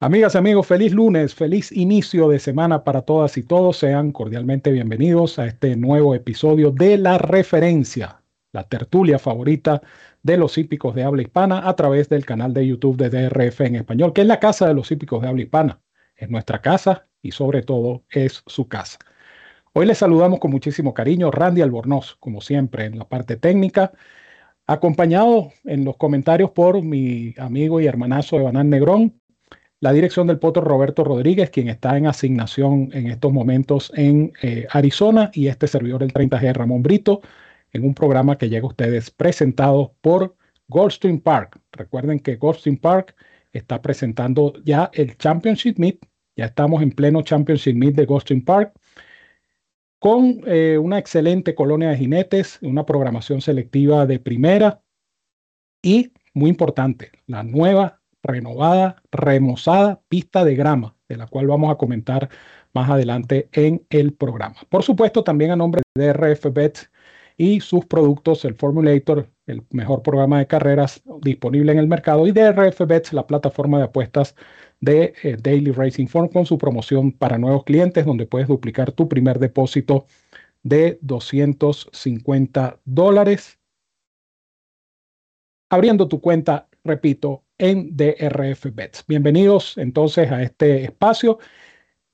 Amigas amigos, feliz lunes, feliz inicio de semana para todas y todos. Sean cordialmente bienvenidos a este nuevo episodio de La Referencia, la tertulia favorita de los hípicos de habla hispana a través del canal de YouTube de DRF en español, que es la casa de los hípicos de habla hispana. Es nuestra casa y sobre todo es su casa. Hoy les saludamos con muchísimo cariño Randy Albornoz, como siempre, en la parte técnica, acompañado en los comentarios por mi amigo y hermanazo Evanán Negrón, la dirección del potro Roberto Rodríguez, quien está en asignación en estos momentos en eh, Arizona, y este servidor el 30G Ramón Brito, en un programa que llega a ustedes presentado por Goldstream Park. Recuerden que Goldstream Park está presentando ya el Championship Meet, ya estamos en pleno Championship Meet de Goldstream Park, con eh, una excelente colonia de jinetes, una programación selectiva de primera y, muy importante, la nueva renovada, remozada pista de grama, de la cual vamos a comentar más adelante en el programa. Por supuesto, también a nombre de RF Bet y sus productos, el Formulator, el mejor programa de carreras disponible en el mercado, y de RF Bet, la plataforma de apuestas de eh, Daily Racing Form con su promoción para nuevos clientes, donde puedes duplicar tu primer depósito de 250 dólares. Abriendo tu cuenta, repito, en DRF Bets. Bienvenidos entonces a este espacio.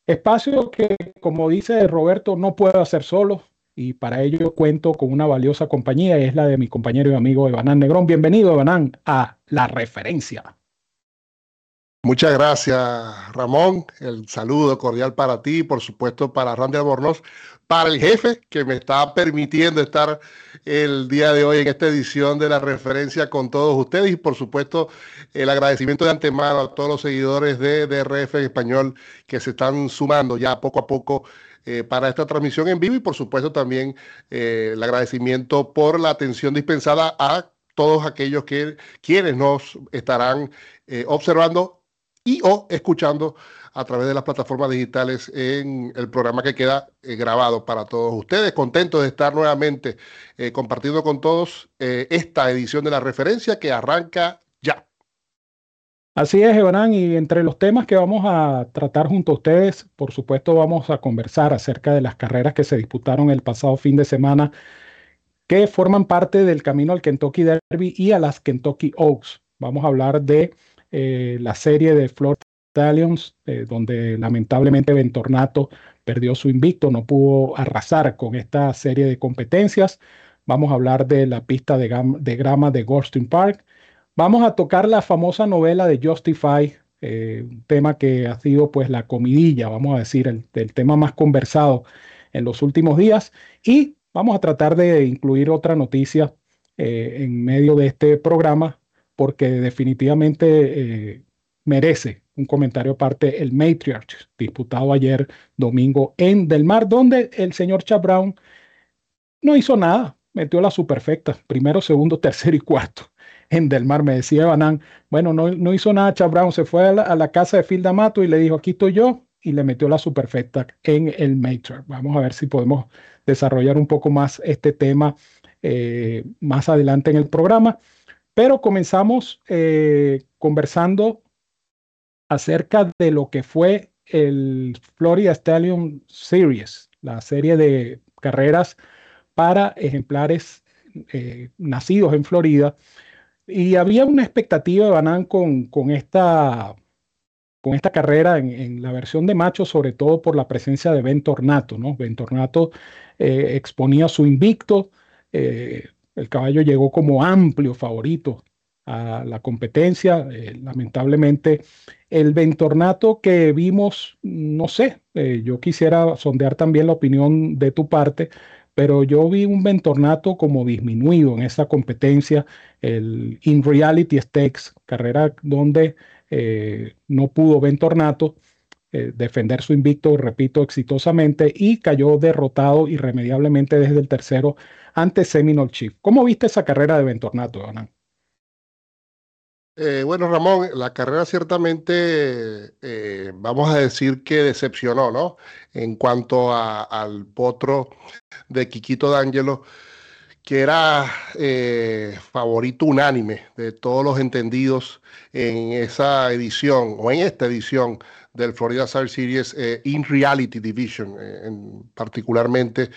Espacio que, como dice Roberto, no puedo hacer solo y para ello cuento con una valiosa compañía y es la de mi compañero y amigo Evanán Negrón. Bienvenido, Evanán, a La Referencia. Muchas gracias, Ramón. El saludo cordial para ti, por supuesto, para Randy Albornoz, para el jefe que me está permitiendo estar el día de hoy en esta edición de la referencia con todos ustedes y, por supuesto, el agradecimiento de antemano a todos los seguidores de DRF español que se están sumando ya poco a poco eh, para esta transmisión en vivo y, por supuesto, también eh, el agradecimiento por la atención dispensada a todos aquellos que quienes nos estarán eh, observando y o escuchando a través de las plataformas digitales en el programa que queda eh, grabado para todos ustedes. Contentos de estar nuevamente eh, compartiendo con todos eh, esta edición de la referencia que arranca ya. Así es, Ebrán, y entre los temas que vamos a tratar junto a ustedes, por supuesto vamos a conversar acerca de las carreras que se disputaron el pasado fin de semana que forman parte del camino al Kentucky Derby y a las Kentucky Oaks. Vamos a hablar de eh, la serie de Florida Stallions, eh, donde lamentablemente Ventornato perdió su invicto, no pudo arrasar con esta serie de competencias. Vamos a hablar de la pista de, grama de Goldstein Park. Vamos a tocar la famosa novela de Justify, eh, un tema que ha sido pues la comidilla, vamos a decir, el tema más conversado en los últimos días. Y vamos a tratar de incluir otra noticia en medio de este programa porque definitivamente eh, merece un comentario aparte el Matriarch, disputado ayer domingo en Del Mar, donde el señor Chad Brown no hizo nada, metió la superfecta, primero, segundo, tercero y cuarto. En Del Mar me decía Banán, bueno, no, no hizo nada Chad Brown, se fue a la, casa de Phil D'Amato y le dijo, aquí estoy yo, y le metió la superfecta en el Matriarch. Vamos a ver si podemos desarrollar un poco más este tema eh, más adelante en el programa. Pero comenzamos eh, conversando acerca de lo que fue el Florida Stallion Series, la serie de carreras para ejemplares eh, nacidos en Florida. Y había una expectativa de Banán con, con, esta, con esta carrera en, la versión de macho, sobre todo por la presencia de Ben Tornato. ¿no? Ben Tornato eh, exponía su invicto, el caballo llegó como amplio favorito a la competencia. Eh, lamentablemente, el ventornato que vimos, no sé, eh, yo quisiera sondear también la opinión de tu parte, pero yo vi un ventornato como disminuido en esa competencia, el In Reality Stakes, carrera donde eh, no pudo ventornato, defender su invicto, repito, exitosamente y cayó derrotado irremediablemente desde el tercero ante Seminole Chief. ¿Cómo viste esa carrera de Ventornato, Hernán? Eh, bueno, Ramón, la carrera ciertamente, eh, vamos a decir que decepcionó, ¿no? En cuanto al potro de Quiquito D'Angelo, que era eh, favorito unánime de todos los entendidos en esa edición o en esta edición del Florida Star Series in Reality Division, en, particularmente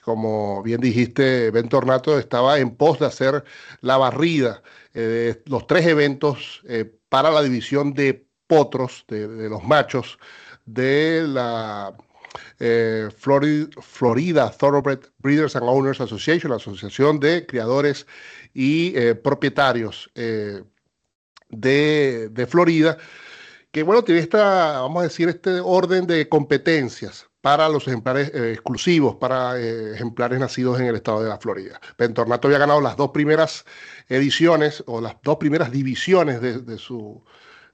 como bien dijiste, Ben Tornato estaba en pos de hacer la barrida eh, los tres eventos eh, para la división de potros, de, los machos, de la eh, Florida, Thoroughbred Breeders and Owners Association, la Asociación de Criadores y Propietarios de, de Florida, que bueno, tiene esta, vamos a decir, este orden de competencias para los ejemplares eh, exclusivos, para eh, ejemplares nacidos en el estado de la Florida. Pentornato había ganado las dos primeras ediciones o las dos primeras divisiones de, su,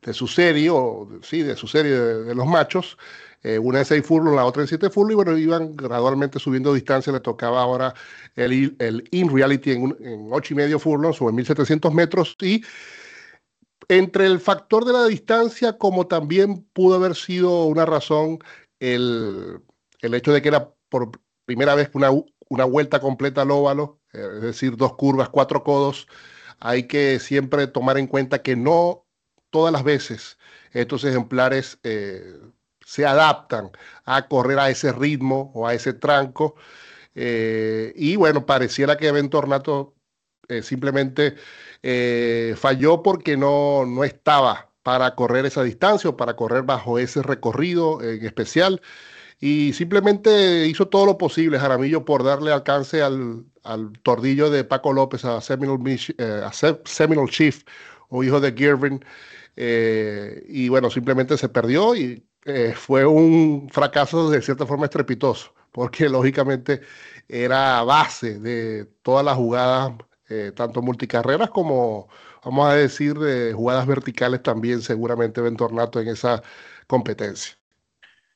de su serie, o sí, de su serie de, los machos, eh, una de seis furlong, la otra de siete furlong, y bueno, iban gradualmente subiendo distancia, le tocaba ahora el, el in reality en, en ocho y medio furlongs o en 1700 metros, y entre el factor de la distancia, como también pudo haber sido una razón el, hecho de que era por primera vez una, una vuelta completa al óvalo, eh, es decir, dos curvas, cuatro codos, hay que siempre tomar en cuenta que no todas las veces estos ejemplares eh, se adaptan a correr a ese ritmo o a ese tranco. Eh, y bueno, pareciera que Ventornato simplemente falló porque no, no estaba para correr esa distancia o para correr bajo ese recorrido en especial. Y simplemente hizo todo lo posible Jaramillo por darle alcance al, tordillo de Paco López, a Seminole, eh, Chief o hijo de Girvin. Eh, y bueno, simplemente se perdió y eh, fue un fracaso de cierta forma estrepitoso, porque lógicamente era base de todas las jugadas, tanto multicarreras como vamos a decir, de jugadas verticales también seguramente Ventornato en esa competencia.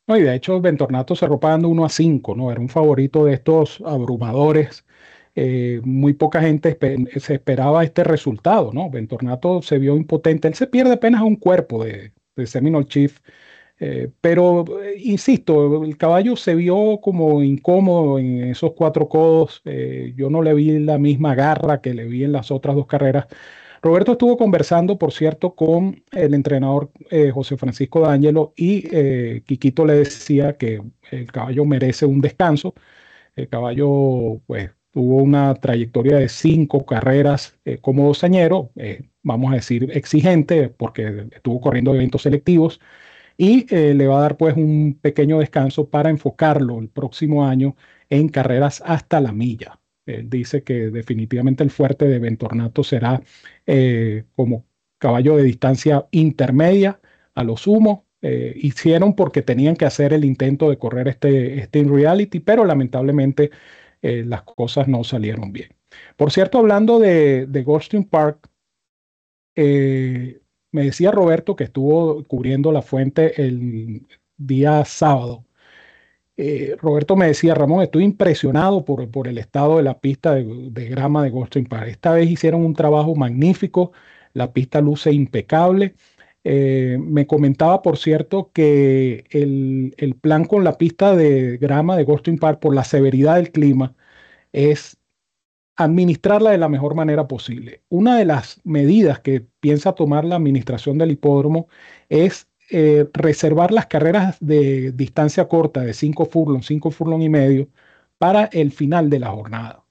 No, y de hecho Ventornato cerró pagando 1 a 5, ¿no? Era un favorito de estos abrumadores. Eh, muy poca gente se esperaba este resultado, ¿no? Ventornato se vio impotente. Él se pierde apenas un cuerpo de, de Seminole Chief. Eh, pero, eh, insisto, el caballo se vio como incómodo en esos cuatro codos. yo no le vi la misma garra que le vi en las otras dos carreras. Roberto estuvo conversando, por cierto, con el entrenador eh, José Francisco D'Angelo y eh, Quiquito le decía que el caballo merece un descanso. El caballo, pues, tuvo una trayectoria de cinco carreras eh, como dosañero, vamos a decir exigente, porque estuvo corriendo eventos selectivos y le va a dar pues un pequeño descanso para enfocarlo el próximo año en carreras hasta la milla dice que definitivamente el fuerte de Ventornato será eh, como caballo de distancia intermedia a lo sumo. Eh, hicieron porque tenían que hacer el intento de correr este, este reality, pero lamentablemente eh, las cosas no salieron bien. Por cierto, hablando de, de Goldstein Park, me decía Roberto que estuvo cubriendo la fuente el día sábado eh, Roberto me decía, Ramón, estoy impresionado por, por el estado de la pista de, grama de Goldstream Park. Esta vez hicieron un trabajo magnífico, la pista luce impecable. Eh, me comentaba, por cierto, que el, el, plan con la pista de grama de Goldstream Park, por la severidad del clima, es administrarla de la mejor manera posible. Una de las medidas que piensa tomar la administración del hipódromo es eh, reservar las carreras de distancia corta de 5 furlong, 5 furlong y medio para el final de la jornada.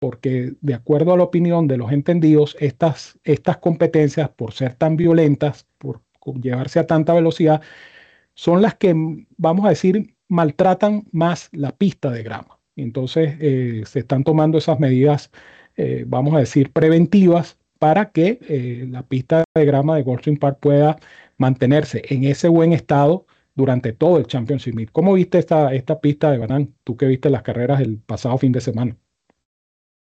Porque de acuerdo a la opinión de los entendidos, estas, estas competencias, por ser tan violentas, por llevarse a tanta velocidad, son las que, vamos a decir, maltratan más la pista de grama. Entonces, eh, se están tomando esas medidas, eh, vamos a decir, preventivas para que la pista de grama de Goldstream Park pueda mantenerse en ese buen estado durante todo el Championship Meet. ¿Cómo viste esta, esta pista de Banán? Tú que viste las carreras el pasado fin de semana.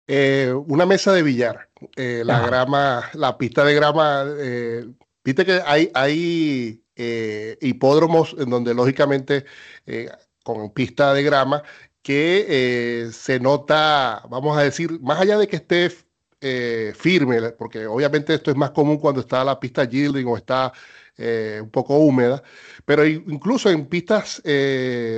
Eh, una mesa de billar. Eh, la grama, la pista de grama, eh, viste que hay, hay eh, hipódromos en donde lógicamente eh, con pista de grama que eh, se nota, vamos a decir, más allá de que esté firme, porque obviamente esto es más común cuando está la pista yielding o está un poco húmeda, pero incluso en pistas,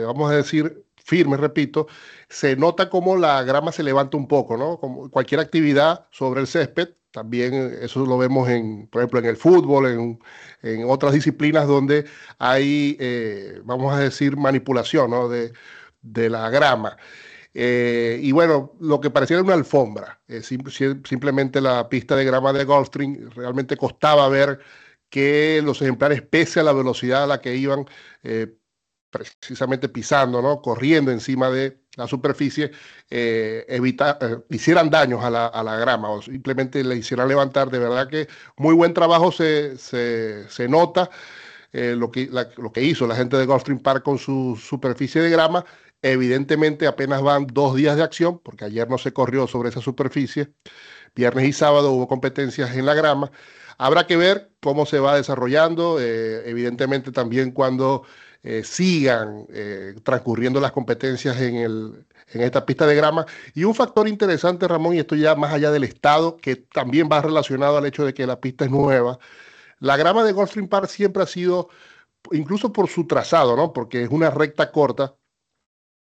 vamos a decir, firmes, repito, se nota como la grama se levanta un poco, ¿no? Como cualquier actividad sobre el césped, también eso lo vemos en, por ejemplo, en el fútbol, en, en otras disciplinas donde hay, eh, vamos a decir, manipulación ¿no? de, de, la grama. Eh, y bueno, lo que parecía una alfombra, eh, simplemente la pista de grama de Gulfstream, realmente costaba ver que los ejemplares, pese a la velocidad a la que iban, precisamente pisando, ¿no? corriendo encima de la superficie, eh, eh, hicieran daños a la, a la, grama o simplemente le hicieran levantar. De verdad que muy buen trabajo se, se, nota eh, lo, que, lo que hizo la gente de Gulfstream Park con su superficie de grama. Evidentemente apenas van dos días de acción, porque ayer no se corrió sobre esa superficie. Viernes y sábado hubo competencias en la grama. Habrá que ver cómo se va desarrollando. evidentemente también cuando eh, sigan eh, transcurriendo las competencias en, el, en esta pista de grama. Y un factor interesante, Ramón, y esto ya más allá del estado, que también va relacionado al hecho de que la pista es nueva. La grama de Gulfstream Park siempre ha sido, incluso por su trazado, ¿no? porque es una recta corta,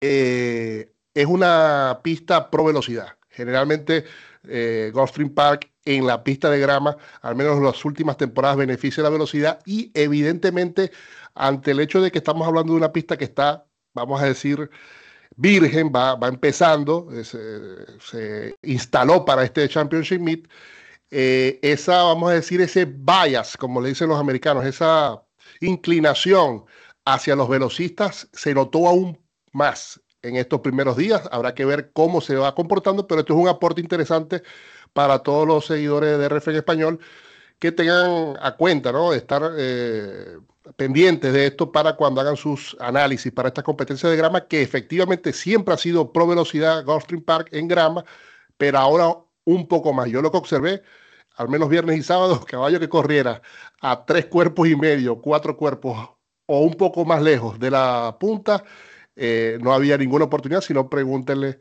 eh, es una pista pro velocidad. Generalmente eh, Gulfstream Park en la pista de grama, al menos en las últimas temporadas, beneficia la velocidad y evidentemente ante el hecho de que estamos hablando de una pista que está, vamos a decir, virgen, va, va empezando, eh, se, instaló para este Championship Meet, eh, esa, vamos a decir, ese bias, como le dicen los americanos, esa inclinación hacia los velocistas se notó aún más en estos primeros días. Habrá que ver cómo se va comportando, pero esto es un aporte interesante para todos los seguidores de DRF en español que tengan a cuenta, ¿no? Estar eh, pendientes de esto para cuando hagan sus análisis para estas competencias de grama, que efectivamente siempre ha sido pro velocidad Gulfstream Park en grama, pero ahora un poco más. Yo lo que observé, al menos viernes y sábado, caballo que corriera a tres cuerpos y medio, cuatro cuerpos o un poco más lejos de la punta, eh, no había ninguna oportunidad, sino pregúntenle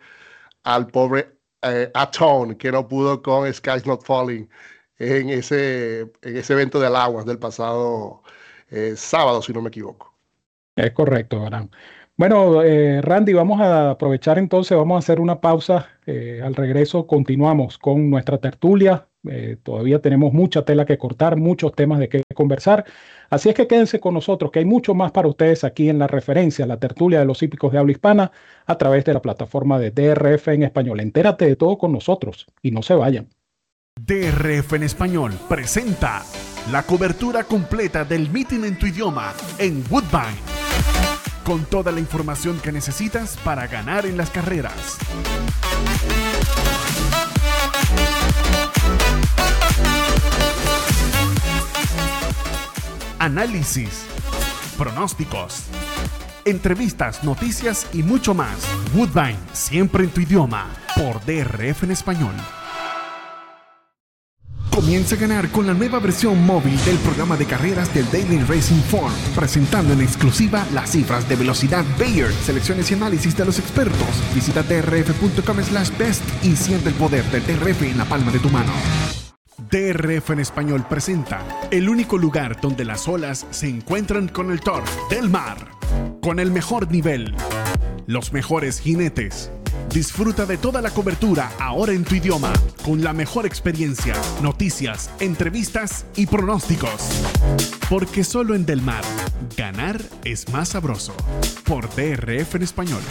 al pobre eh, Atone, que no pudo con Skies Not Falling en ese, en ese evento de aguas del pasado eh, sábado, si no me equivoco. Es correcto, Abraham. Bueno, eh, Randy, vamos a aprovechar entonces, vamos a hacer una pausa. Al regreso continuamos con nuestra tertulia. Todavía tenemos mucha tela que cortar, muchos temas de qué conversar. Así es que quédense con nosotros, que hay mucho más para ustedes aquí en la referencia, la tertulia de los hípicos de habla hispana, a través de la plataforma de DRF en español. Entérate de todo con nosotros y no se vayan. DRF en español presenta la cobertura completa del meeting en tu idioma en Woodbine. Con toda la información que necesitas para ganar en las carreras. Análisis, pronósticos, entrevistas, noticias y mucho más. Woodbine, siempre en tu idioma, por DRF en español. Comienza a ganar con la nueva versión móvil del programa de carreras del Daily Racing Form, presentando en exclusiva las cifras de velocidad Bayer, selecciones y análisis de los expertos. Visita drf.com slash best y siente el poder del DRF en la palma de tu mano. DRF en español presenta el único lugar donde las olas se encuentran con el torf del mar, con el mejor nivel, los mejores jinetes Disfruta de toda la cobertura ahora en tu idioma, con la mejor experiencia, noticias, entrevistas y pronósticos. Porque solo en Del Mar, ganar es más sabroso. Por DRF en español.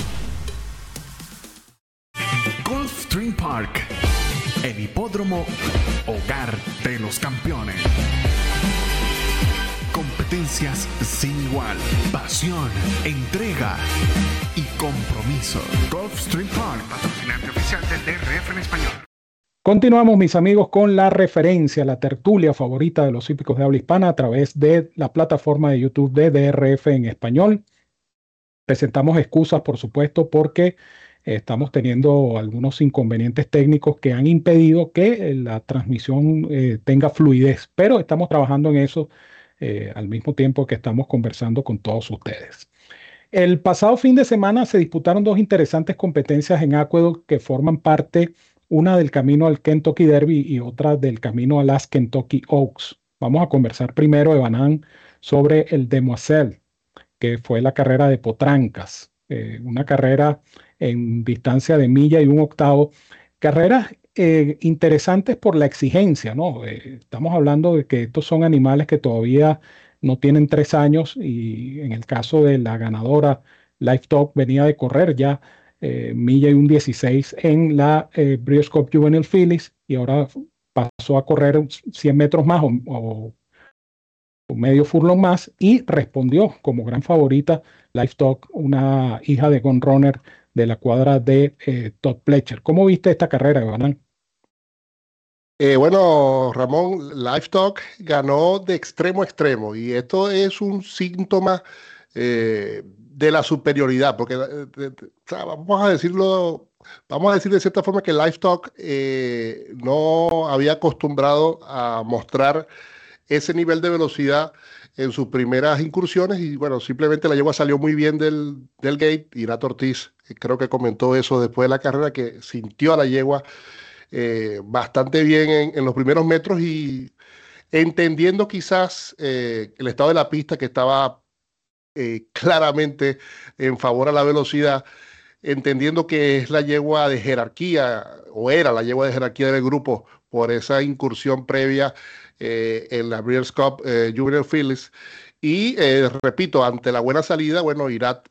Gulfstream Park, el hipódromo, hogar de los campeones competencias sin igual, pasión, entrega y compromiso. Gulfstream Park, patrocinante oficial del DRF en español. Continuamos, mis amigos, con la referencia, la tertulia favorita de los hípicos de habla hispana a través de la plataforma de YouTube de DRF en español. Presentamos excusas, por supuesto, porque estamos teniendo algunos inconvenientes técnicos que han impedido que la transmisión eh, tenga fluidez, pero estamos trabajando en eso eh, al mismo tiempo que estamos conversando con todos ustedes. El pasado fin de semana se disputaron dos interesantes competencias en Aqueduct que forman parte, una del camino al Kentucky Derby y otra del camino a las Kentucky Oaks. Vamos a conversar primero, Evanán, sobre el Demoiselle, que fue la carrera de Potrancas, eh, una carrera en distancia de milla y un octavo. Carreras eh, interesantes por la exigencia, ¿no? Eh, estamos hablando de que estos son animales que todavía no tienen tres años y en el caso de la ganadora Livestock venía de correr ya milla y un 16 en la eh, Cup Juvenile Phillies y ahora pasó a correr 100 metros más o, medio furlong más y respondió como gran favorita Livestock, una hija de Gun Runner de la cuadra de eh, Todd Pletcher. ¿Cómo viste esta carrera, Banán? Eh, bueno, Ramón, Livestock ganó de extremo a extremo y esto es un síntoma eh, de la superioridad, porque vamos a decirlo, vamos a decir de cierta forma que Livestock no había acostumbrado a mostrar ese nivel de velocidad en sus primeras incursiones y bueno, simplemente la yegua salió muy bien del, gate. Irat Ortiz eh, creo que comentó eso después de la carrera, que sintió a la yegua eh, bastante bien en, los primeros metros y entendiendo quizás eh, el estado de la pista que estaba claramente en favor a la velocidad, entendiendo que es la yegua de jerarquía o era la yegua de jerarquía del grupo por esa incursión previa eh, en la Breeders' Cup eh, Junior Phillies. Y eh, repito, ante la buena salida, bueno, Irat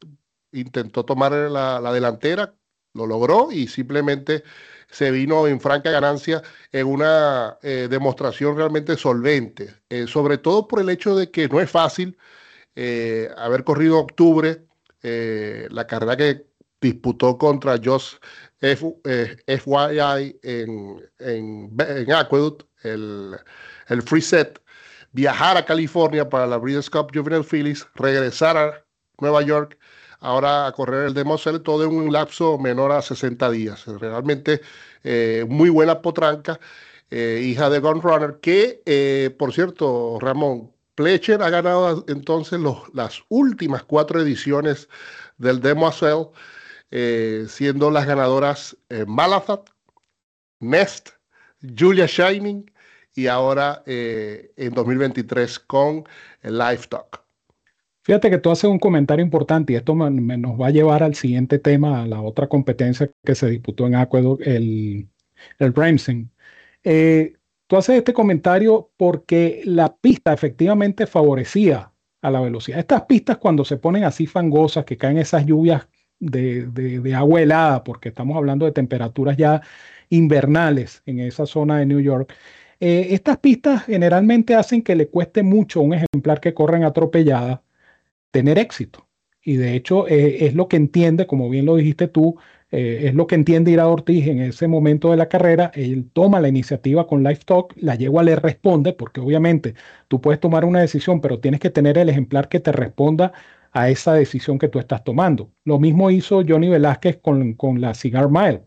intentó tomar la, delantera, lo logró y simplemente se vino en franca ganancia en una demostración realmente solvente, sobre todo por el hecho de que no es fácil haber corrido octubre, la carrera que disputó contra Josh FYI en, en, en Aqueduct, el, el free set, viajar a California para la Breeders' Cup Juvenile Phillies, regresar a Nueva York, ahora a correr el Demo todo en un lapso menor a 60 días. Realmente eh, muy buena potranca, eh, hija de Gun Runner, que, eh, por cierto, Ramón, Pletcher ha ganado entonces las últimas cuatro ediciones del Demo siendo las ganadoras Malazat, Nest, Julia Shining y ahora en 2023 con Talk. Fíjate que tú haces un comentario importante y esto nos va a llevar al siguiente tema, a la otra competencia que se disputó en Aqueduct, el, el eh, tú haces este comentario porque la pista efectivamente favorecía a la velocidad. Estas pistas cuando se ponen así fangosas, que caen esas lluvias de, de agua helada, porque estamos hablando de temperaturas ya invernales en esa zona de New York, eh, estas pistas generalmente hacen que le cueste mucho a un ejemplar que corren atropellada tener éxito. Y de hecho eh, es lo que entiende, como bien lo dijiste tú, eh, es lo que entiende Ira Ortiz en ese momento de la carrera. Él toma la iniciativa con Livestock, la yegua le responde, porque obviamente tú puedes tomar una decisión, pero tienes que tener el ejemplar que te responda a esa decisión que tú estás tomando. Lo mismo hizo Johnny Velázquez con, con la Cigar Mile.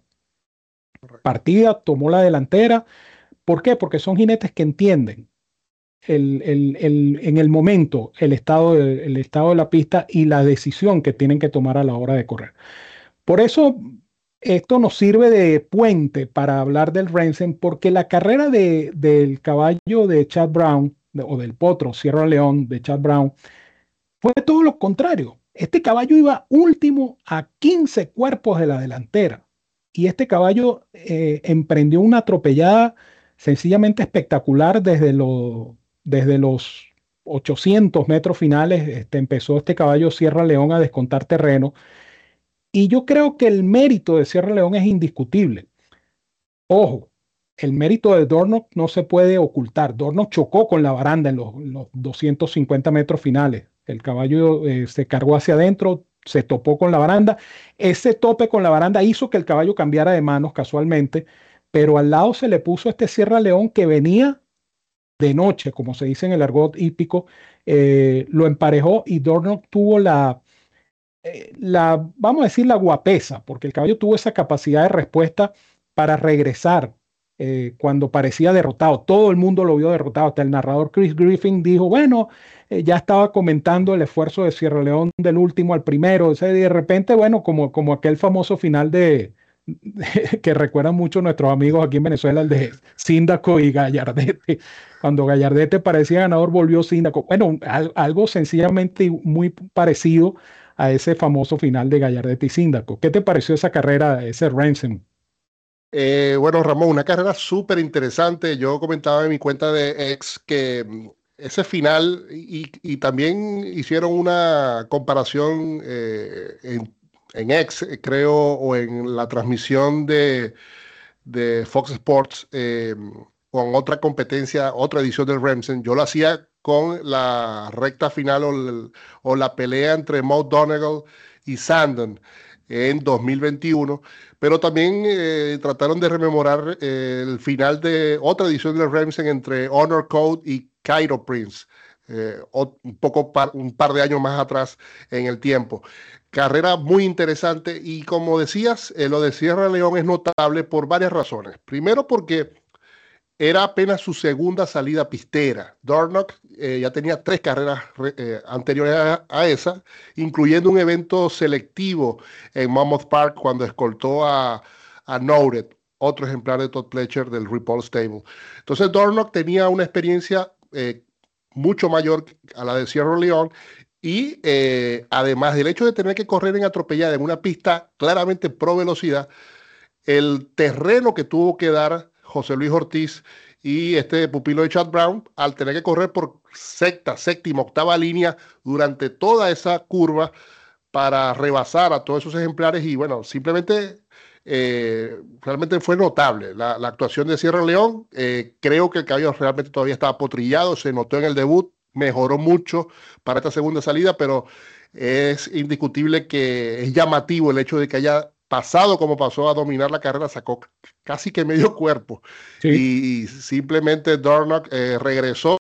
Partida, tomó la delantera, ¿Por qué? Porque son jinetes que entienden el, en el momento el estado, de, estado de la pista y la decisión que tienen que tomar a la hora de correr. Por eso esto nos sirve de puente para hablar del Rensen, porque la carrera de, del caballo de Chad Brown, o del potro Sierra León de Chad Brown, fue todo lo contrario. Este caballo iba último a 15 cuerpos de la delantera y este caballo eh, emprendió una atropellada sencillamente espectacular desde, desde los 800 metros finales. Este, empezó este caballo Sierra León a descontar terreno. Y yo creo que el mérito de Sierra León es indiscutible. Ojo, el mérito de Dornock no se puede ocultar. Dornock chocó con la baranda en los, 250 metros finales. El caballo eh, se cargó hacia adentro, se topó con la baranda. Ese tope con la baranda hizo que el caballo cambiara de manos casualmente pero al lado se le puso este Sierra León que venía de noche, como se dice en el argot hípico, eh, lo emparejó y Dornock tuvo la, eh, la, vamos a decir, la guapesa, porque el caballo tuvo esa capacidad de respuesta para regresar eh, cuando parecía derrotado. Todo el mundo lo vio derrotado. Hasta el narrador Chris Griffin dijo, bueno, ya estaba comentando el esfuerzo de Sierra León del último al primero. Sea, de repente, bueno, como, como aquel famoso final de, que recuerdan mucho nuestros amigos aquí en Venezuela, el de Síndaco y Gallardete. Cuando Gallardete parecía ganador, volvió Síndaco. Bueno, algo sencillamente muy parecido a ese famoso final de Gallardete y Síndaco. ¿Qué te pareció esa carrera, ese Ransom? Eh, bueno, Ramón, una carrera súper interesante. Yo comentaba en mi cuenta de ex que mm, ese final y, también hicieron una comparación eh, en, en, X, creo, o en la transmisión de, de Fox Sports eh, con otra competencia, otra edición del Remsen. Yo lo hacía con la recta final o, la pelea entre Maud Donegal y Sandon en 2021, pero también eh, trataron de rememorar el final de otra edición del Remsen entre Honor Code y Cairo Prince, eh, un poco un par de años más atrás en el tiempo. Carrera muy interesante y como decías, eh, lo de Sierra León es notable por varias razones. Primero porque era apenas su segunda salida pistera. Dornock eh, ya tenía tres carreras anteriores a, esa, incluyendo un evento selectivo en Mammoth Park cuando escoltó a, a otro ejemplar de Todd Pletcher del Ripoll Stable. Entonces Dornock tenía una experiencia eh, mucho mayor a la de Sierra León y eh, además del hecho de tener que correr en atropellada en una pista claramente pro velocidad, el terreno que tuvo que dar José Luis Ortiz y este pupilo de Chad Brown al tener que correr por sexta, séptima, octava línea durante toda esa curva para rebasar a todos esos ejemplares y bueno, simplemente eh, realmente fue notable la, actuación de Sierra León. Eh, creo que el caballo realmente todavía estaba potrillado, se notó en el debut, mejoró mucho para esta segunda salida, pero es indiscutible que es llamativo el hecho de que haya pasado como pasó a dominar la carrera, sacó casi que medio cuerpo. Y, simplemente Dornock eh, regresó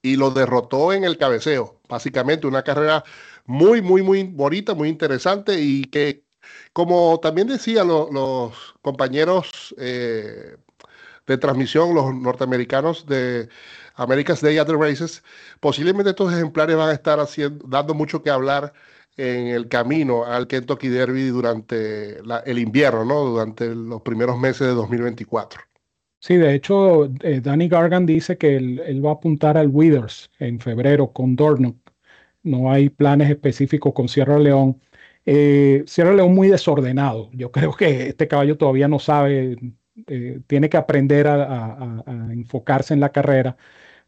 y lo derrotó en el cabeceo. Básicamente una carrera muy, muy, muy bonita, muy interesante y que como también decían los compañeros eh, de transmisión, los norteamericanos de America's Day at the Races, posiblemente estos ejemplares van a estar haciendo, dando mucho que hablar en el camino al Kentucky Derby durante el invierno, ¿no? Durante los primeros meses de 2024. Sí, de hecho, eh, Danny Gargan dice que él, va a apuntar al Withers en febrero con Dornock. No hay planes específicos con Sierra León. Eh, Sierra León muy desordenado. Yo creo que este caballo todavía no sabe, eh, tiene que aprender a, enfocarse en la carrera,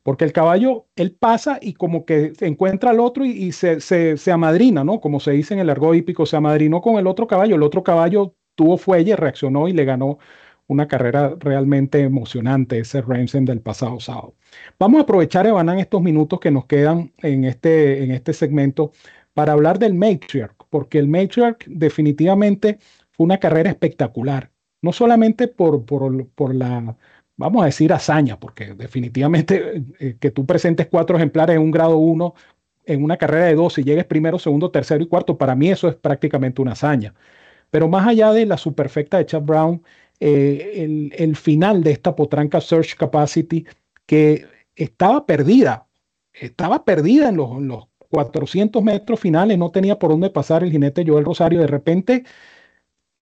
porque el caballo, él pasa y como que encuentra al otro y, se, se, amadrina, ¿no? Como se dice en el argot hípico, se amadrinó con el otro caballo. El otro caballo tuvo fuelle, reaccionó y le ganó una carrera realmente emocionante, ese Ramsen del pasado sábado. Vamos a aprovechar, Evanán, estos minutos que nos quedan en este, en este segmento para hablar del Matriarch, porque el Matriarch definitivamente fue una carrera espectacular, no solamente por, por, la, vamos a decir, hazaña, porque definitivamente eh, que tú presentes cuatro ejemplares en un grado 1 en una carrera de dos y llegues primero, segundo, tercero y cuarto, para mí eso es prácticamente una hazaña. Pero más allá de la superfecta de Chad Brown, eh, el, final de esta potranca Search Capacity que estaba perdida, estaba perdida en los, en los 400 metros finales, no tenía por dónde pasar el jinete Joel Rosario. De repente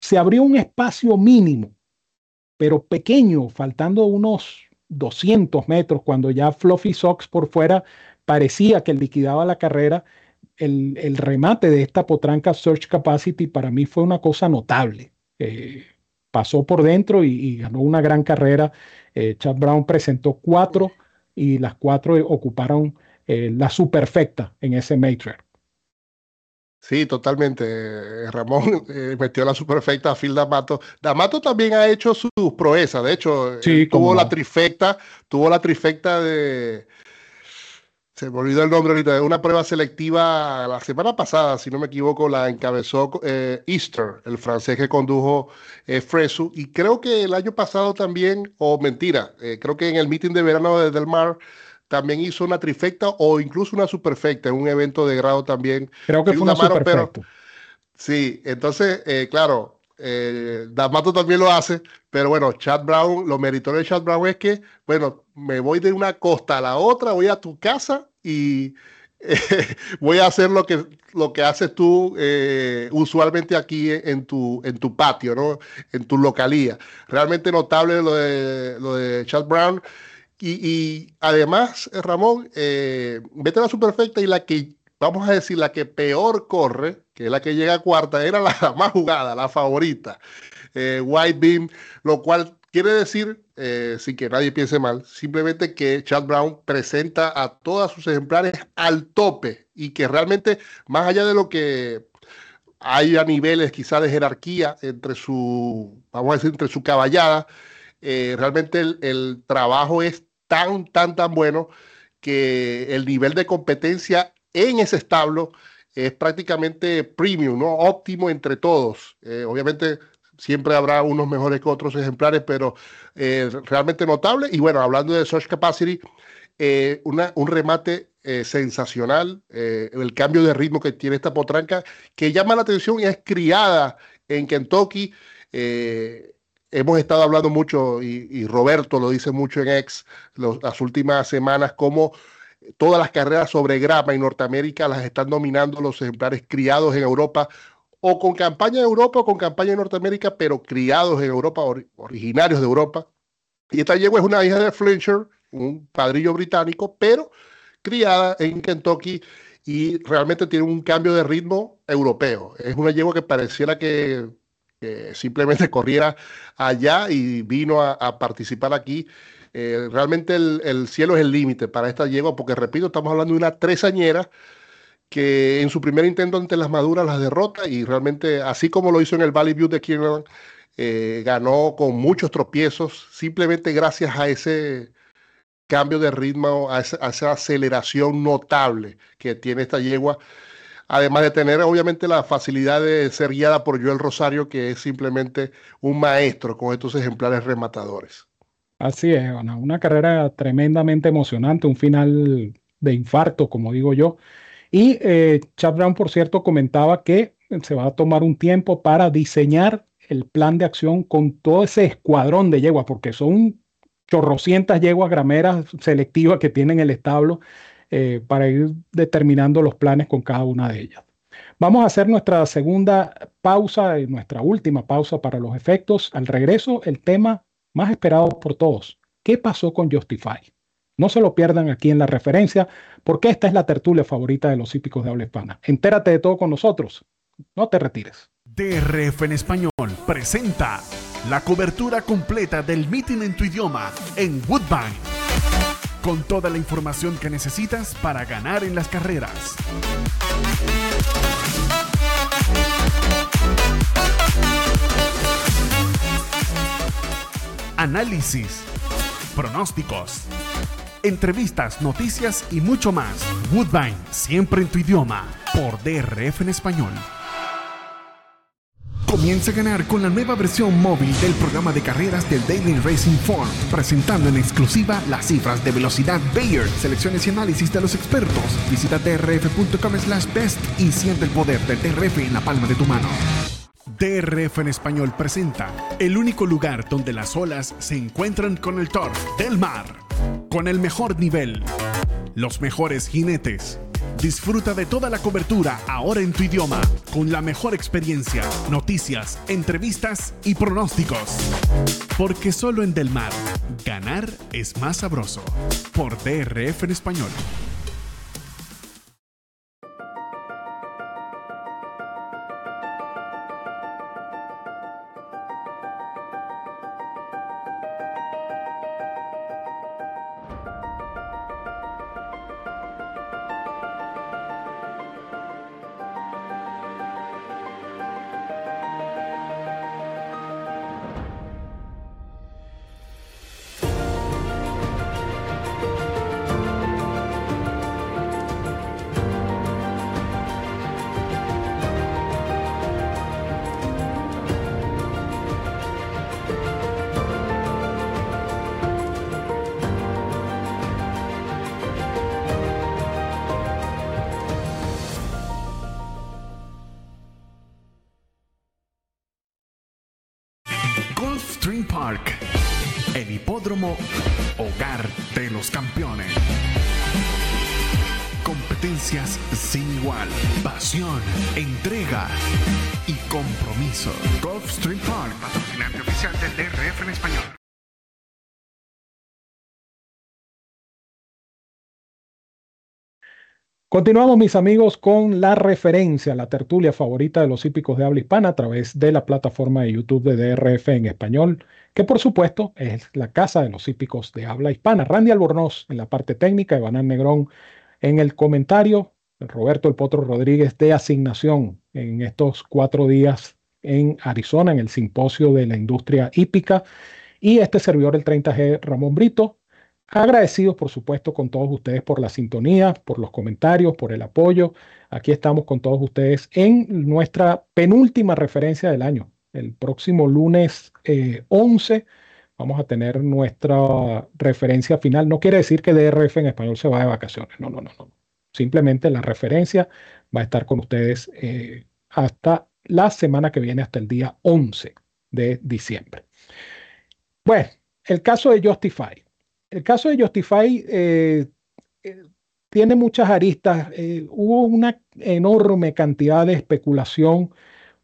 se abrió un espacio mínimo, pero pequeño, faltando unos 200 metros, cuando ya Fluffy Sox por fuera parecía que liquidaba la carrera. El, remate de esta potranca Search Capacity para mí fue una cosa notable. Eh, pasó por dentro y, ganó una gran carrera. Eh, Chad Brown presentó cuatro y las cuatro ocuparon eh, la superfecta en ese Matrix. Sí, totalmente. Ramón eh, metió la superfecta a Phil D'Amato. D'Amato también ha hecho sus proezas. De hecho, tuvo la trifecta, tuvo la trifecta de. Se me olvidó el nombre ahorita, de una prueba selectiva la semana pasada, si no me equivoco, la encabezó eh, Easter, el francés que condujo Fresu. Y creo que el año pasado también, o mentira, creo que en el meeting de verano de Del Mar también hizo una trifecta o incluso una superfecta en un evento de grado también. Creo que fue una superfecta. sí, entonces, eh, claro, eh, D'Amato también lo hace, pero bueno, Chad Brown, lo meritorio de Chad Brown es que, bueno, me voy de una costa a la otra, voy a tu casa y voy a hacer lo que, lo que haces tú eh, usualmente aquí en tu, en tu patio, ¿no? En tu localía. Realmente notable lo de, lo de Chad Brown. Y, además, Ramón, eh, vete a la superfecta y la que, vamos a decir, la que peor corre, que es la que llega a cuarta, era la más jugada, la favorita. Eh, White Beam, lo cual quiere decir, eh, sin que nadie piense mal, simplemente que Chad Brown presenta a todos sus ejemplares al tope y que realmente, más allá de lo que hay a niveles quizá de jerarquía entre su, vamos a decir, entre su caballada, realmente el, el, trabajo es tan, tan, tan bueno que el nivel de competencia en ese establo es prácticamente premium, ¿no? Óptimo entre todos. Eh, obviamente siempre habrá unos mejores que otros ejemplares, pero eh, realmente notable. Y bueno, hablando de Search Capacity, eh, una, un remate sensacional, el cambio de ritmo que tiene esta potranca, que llama la atención y es criada en Kentucky hemos estado hablando mucho, y, Roberto lo dice mucho en Ex las últimas semanas, cómo todas las carreras sobre grama en Norteamérica las están dominando los ejemplares criados en Europa, o con campaña en Europa o con campaña en Norteamérica, pero criados en Europa, originarios de Europa. Y esta yegua es una hija de Fletcher, un padrillo británico, pero criada en Kentucky y realmente tiene un cambio de ritmo europeo. Es una yegua que pareciera que que simplemente corriera allá y vino a, participar aquí. Eh, realmente el, cielo es el límite para esta yegua, porque repito, estamos hablando de una tresañera que en su primer intento ante las maduras las derrota y realmente, así como lo hizo en el Valley View de Kierland, eh, ganó con muchos tropiezos, simplemente gracias a ese cambio de ritmo, a esa aceleración notable que tiene esta yegua además de tener obviamente la facilidad de ser guiada por Joel Rosario, que es simplemente un maestro con estos ejemplares rematadores. Así es, una carrera tremendamente emocionante, un final de infarto, como digo yo. Y eh, Brown, por cierto, comentaba que se va a tomar un tiempo para diseñar el plan de acción con todo ese escuadrón de yeguas, porque son chorrocientas yeguas grameras selectivas que tienen el establo eh, para ir determinando los planes con cada una de ellas. Vamos a hacer nuestra segunda pausa, y nuestra última pausa para los efectos. Al regreso, el tema más esperado por todos. ¿Qué pasó con Justify? No se lo pierdan aquí en la referencia, porque esta es la tertulia favorita de los hípicos de habla hispana. Entérate de todo con nosotros. No te retires. DRF en español presenta la cobertura completa del meeting en tu idioma en Woodbine con toda la información que necesitas para ganar en las carreras. Análisis, pronósticos, entrevistas, noticias y mucho más. Woodbine, siempre en tu idioma, por DRF en español. Comienza a ganar con la nueva versión móvil del programa de carreras del Daily Racing Form, presentando en exclusiva las cifras de velocidad Bayer, selecciones y análisis de los expertos. Visita drf.com slash best y siente el poder del DRF en la palma de tu mano. DRF en español presenta el único lugar donde las olas se encuentran con el turf del mar, con el mejor nivel, los mejores jinetes Disfruta de toda la cobertura ahora en tu idioma, con la mejor experiencia, noticias, entrevistas y pronósticos. Porque solo en Del Mar, ganar es más sabroso. Por DRF en español. Hogar de los campeones. Competencias sin igual, pasión, entrega y compromiso. Gulfstream Park, patrocinante oficial del DRF en español. Continuamos, mis amigos, con la referencia, la tertulia favorita de los hípicos de habla hispana a través de la plataforma de YouTube de DRF en español, que por supuesto es la casa de los hípicos de habla hispana. Randy Albornoz en la parte técnica, Iván Negrón en el comentario, Roberto El Potro Rodríguez de asignación en estos cuatro días en Arizona, en el simposio de la industria hípica, y este servidor, el 30G Ramón Brito, Agradecidos, por supuesto, con todos ustedes por la sintonía, por los comentarios, por el apoyo. Aquí estamos con todos ustedes en nuestra penúltima referencia del año. El próximo lunes 11 eh, vamos a tener nuestra referencia final. No quiere decir que DRF en español se va de vacaciones. No, no, no, no. Simplemente la referencia va a estar con ustedes eh, hasta la semana que viene, hasta el día 11 de diciembre. Bueno, el caso de Justify. El caso de Justify eh, eh, tiene muchas aristas. Eh, hubo una enorme cantidad de especulación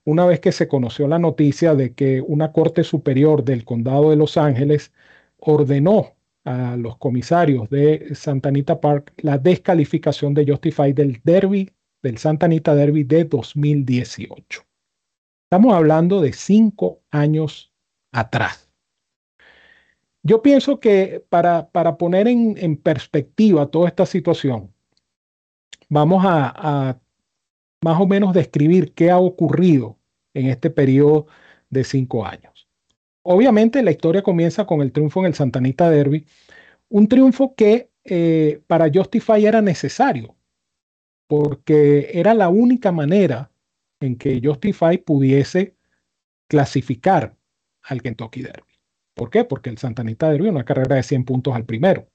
una vez que se conoció la noticia de que una corte superior del condado de Los Ángeles ordenó a los comisarios de Santa Anita Park la descalificación de Justify del derby, del Santa Anita Derby de 2018. Estamos hablando de cinco años atrás. Yo pienso que para, para poner en, perspectiva toda esta situación, vamos a, más o menos describir qué ha ocurrido en este periodo de cinco años. Obviamente la historia comienza con el triunfo en el Santanita Derby, un triunfo que eh, para Justify era necesario, porque era la única manera en que Justify pudiese clasificar al Kentucky Derby. ¿Por qué? Porque el Santanita Derby, una carrera de 100 puntos al primero.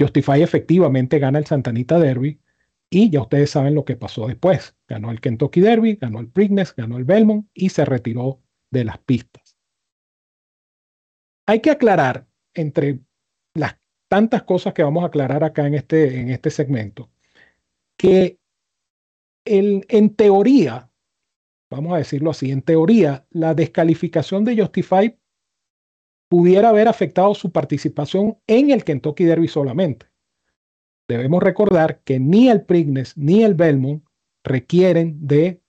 Justify efectivamente gana el Santanita Derby y ya ustedes saben lo que pasó después. Ganó el Kentucky Derby, ganó el Preakness, ganó el Belmont y se retiró de las pistas. Hay que aclarar entre las tantas cosas que vamos a aclarar acá en este, en este segmento, que en teoría, vamos a decirlo así, en teoría, la descalificación de Justify pudiera haber afectado su participación en el Kentucky Derby solamente. Debemos recordar que ni el Preakness ni el Belmont requieren de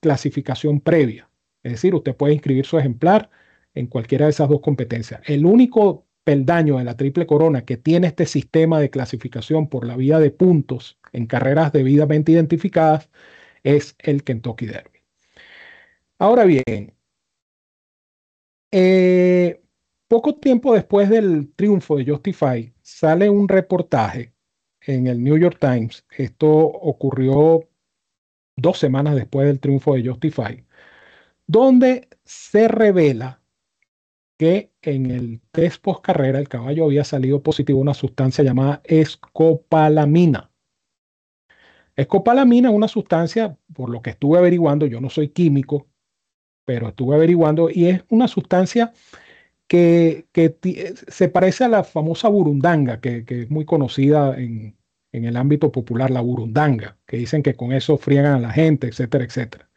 clasificación previa. Es decir, usted puede inscribir su ejemplar en cualquiera de esas dos competencias. El único peldaño de la triple corona que tiene este sistema de clasificación por la vía de puntos en carreras debidamente identificadas es el Kentucky Derby. Ahora bien, eh, poco tiempo después del triunfo de Justify, sale un reportaje en el New York Times. Esto ocurrió dos semanas después del triunfo de Justify, donde se revela que en el test post carrera el caballo había salido positivo una sustancia llamada escopalamina. Escopalamina es una sustancia, por lo que estuve averiguando, yo no soy químico, pero estuve averiguando, y es una sustancia que, se parece a la famosa burundanga, que, es muy conocida en, el ámbito popular, la burundanga, que dicen que con eso friegan a la gente, etcétera, etcétera.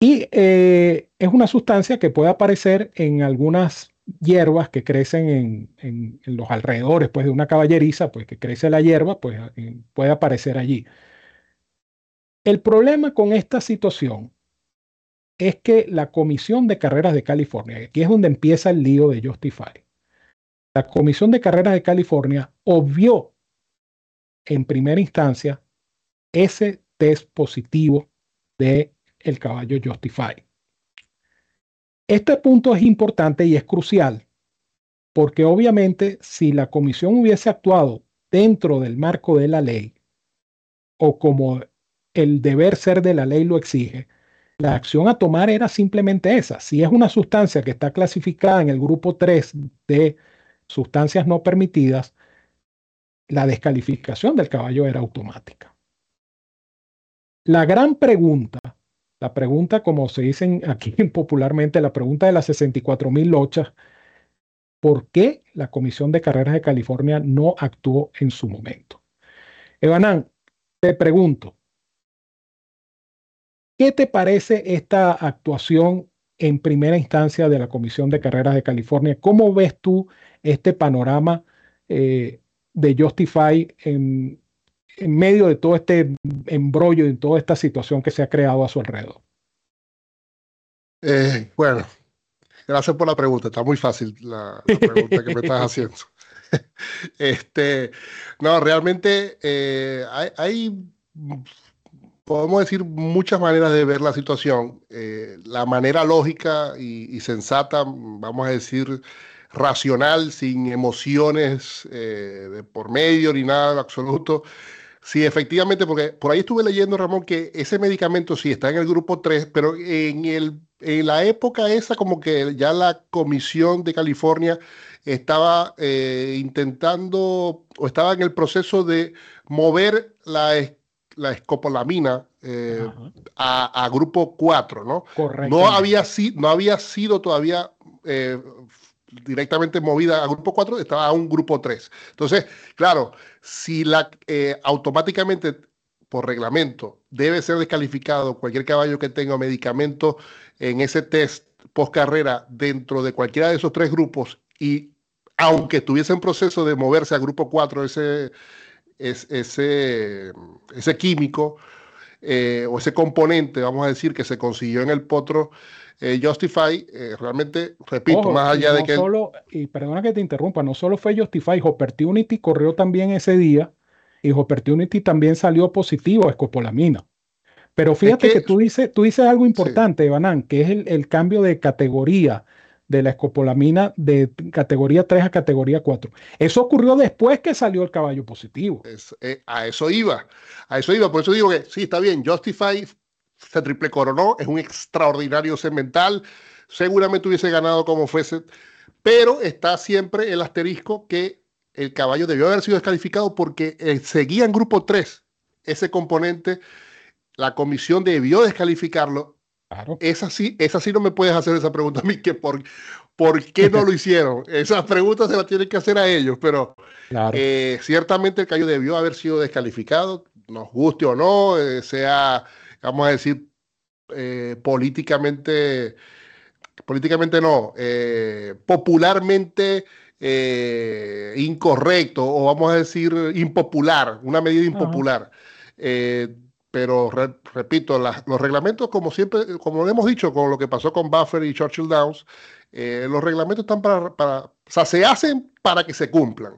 Y eh, es una sustancia que puede aparecer en algunas hierbas que crecen en, los alrededores pues, de una caballeriza, pues que crece la hierba, pues eh, puede aparecer allí. El problema con esta situación es que la Comisión de Carreras de California, aquí es donde empieza el lío de Justify, la Comisión de Carreras de California obvió en primera instancia ese test positivo de el caballo Justify. Este punto es importante y es crucial porque obviamente si la comisión hubiese actuado dentro del marco de la ley o como el deber ser de la ley lo exige, la acción a tomar era simplemente esa. Si es una sustancia que está clasificada en el grupo 3 de sustancias no permitidas, la descalificación del caballo era automática. La gran pregunta La pregunta, como se dicen aquí popularmente, la pregunta de las 64 mil lochas, ¿por qué la Comisión de Carreras de California no actuó en su momento? Evanán, te pregunto, ¿qué te parece esta actuación en primera instancia de la Comisión de Carreras de California? ¿Cómo ves tú este panorama eh, de Justify en, en medio de todo este embrollo y toda esta situación que se ha creado a su alrededor? Eh, bueno, gracias por la pregunta. Está muy fácil la, pregunta que me estás haciendo. este, no, realmente eh, hay, podemos decir, muchas maneras de ver la situación. Eh, la manera lógica y, sensata, vamos a decir, racional, sin emociones de por medio ni nada en absoluto, Sí, efectivamente, porque por ahí estuve leyendo, Ramón, que ese medicamento sí está en el grupo 3, pero en, el, en la época esa como que ya la Comisión de California estaba eh, intentando o estaba en el proceso de mover la, la escopolamina eh, a, grupo 4, ¿no? Correcto. No había, no había sido todavía eh, directamente movida a grupo 4, estaba a un grupo 3. Entonces, claro, si la eh, automáticamente por reglamento debe ser descalificado cualquier caballo que tenga medicamento en ese test post carrera dentro de cualquiera de esos tres grupos y aunque estuviese en proceso de moverse a grupo 4 ese, ese, ese químico eh, o ese componente, vamos a decir, que se consiguió en el potro, eh, Justify, eh, realmente, repito, más allá de que... Solo, y perdona que te interrumpa, no solo fue Justify, Opportunity corrió también ese día y Opportunity también salió positivo a escopolamina. Pero fíjate que, tú, dices, tú dices algo importante, Banán, que es el, cambio de categoría de la escopolamina de categoría 3 a categoría 4. Eso ocurrió después que salió el caballo positivo. Eh, a eso iba, a eso iba. Por eso digo que sí, está bien, Justify se triple coronó, es un extraordinario cemental, seguramente hubiese ganado como fuese, pero está siempre el asterisco que el caballo debió haber sido descalificado porque eh, seguía en grupo 3 ese componente, la comisión debió descalificarlo. Claro. Esa sí, esa sí no me puedes hacer esa pregunta a mí, que por, ¿por qué no lo hicieron? Esas preguntas se las tienen que hacer a ellos, pero eh, ciertamente el caballo debió haber sido descalificado, nos guste o no, eh, sea vamos a decir, eh, políticamente, políticamente no, popularmente incorrecto o vamos a decir impopular, una medida impopular. Pero repito, los reglamentos, como siempre, como hemos dicho con lo que pasó con Buffer y Churchill Downs, los reglamentos están para, para, o sea, se hacen para que se cumplan.